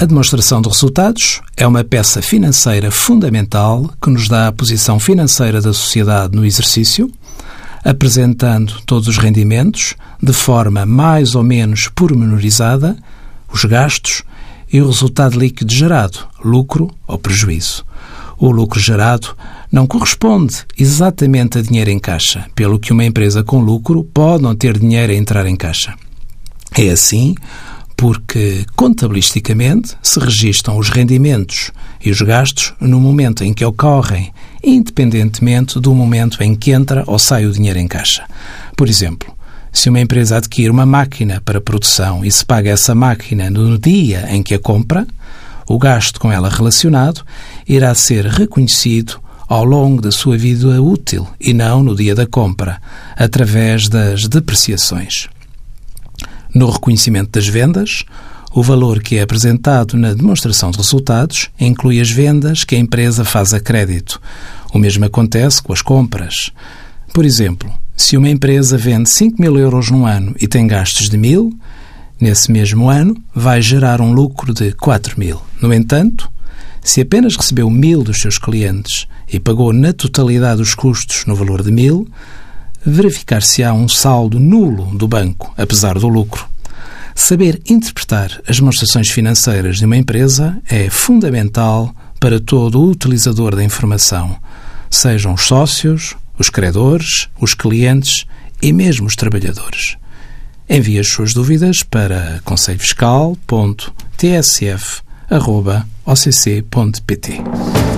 A demonstração de resultados é uma peça financeira fundamental que nos dá a posição financeira da sociedade no exercício, apresentando todos os rendimentos de forma mais ou menos pormenorizada, os gastos e o resultado líquido gerado, lucro ou prejuízo. O lucro gerado não corresponde exatamente a dinheiro em caixa, pelo que uma empresa com lucro pode não ter dinheiro a entrar em caixa. É assim porque, contabilisticamente, se registram os rendimentos e os gastos no momento em que ocorrem, independentemente do momento em que entra ou sai o dinheiro em caixa. Por exemplo, se uma empresa adquire uma máquina para produção e se paga essa máquina no dia em que a compra, o gasto com ela relacionado irá ser reconhecido ao longo da sua vida útil e não no dia da compra, através das depreciações. No reconhecimento das vendas, o valor que é apresentado na demonstração de resultados inclui as vendas que a empresa faz a crédito. O mesmo acontece com as compras. Por exemplo, se uma empresa vende 5 mil euros no ano e tem gastos de mil, nesse mesmo ano vai gerar um lucro de 4 mil. No entanto, se apenas recebeu mil dos seus clientes e pagou na totalidade os custos no valor de mil, verificar-se-á um saldo nulo do banco, apesar do lucro. Saber interpretar as demonstrações financeiras de uma empresa é fundamental para todo o utilizador da informação, sejam os sócios, os credores, os clientes e mesmo os trabalhadores. Envie as suas dúvidas para conselhofiscal.tsf.occ.pt.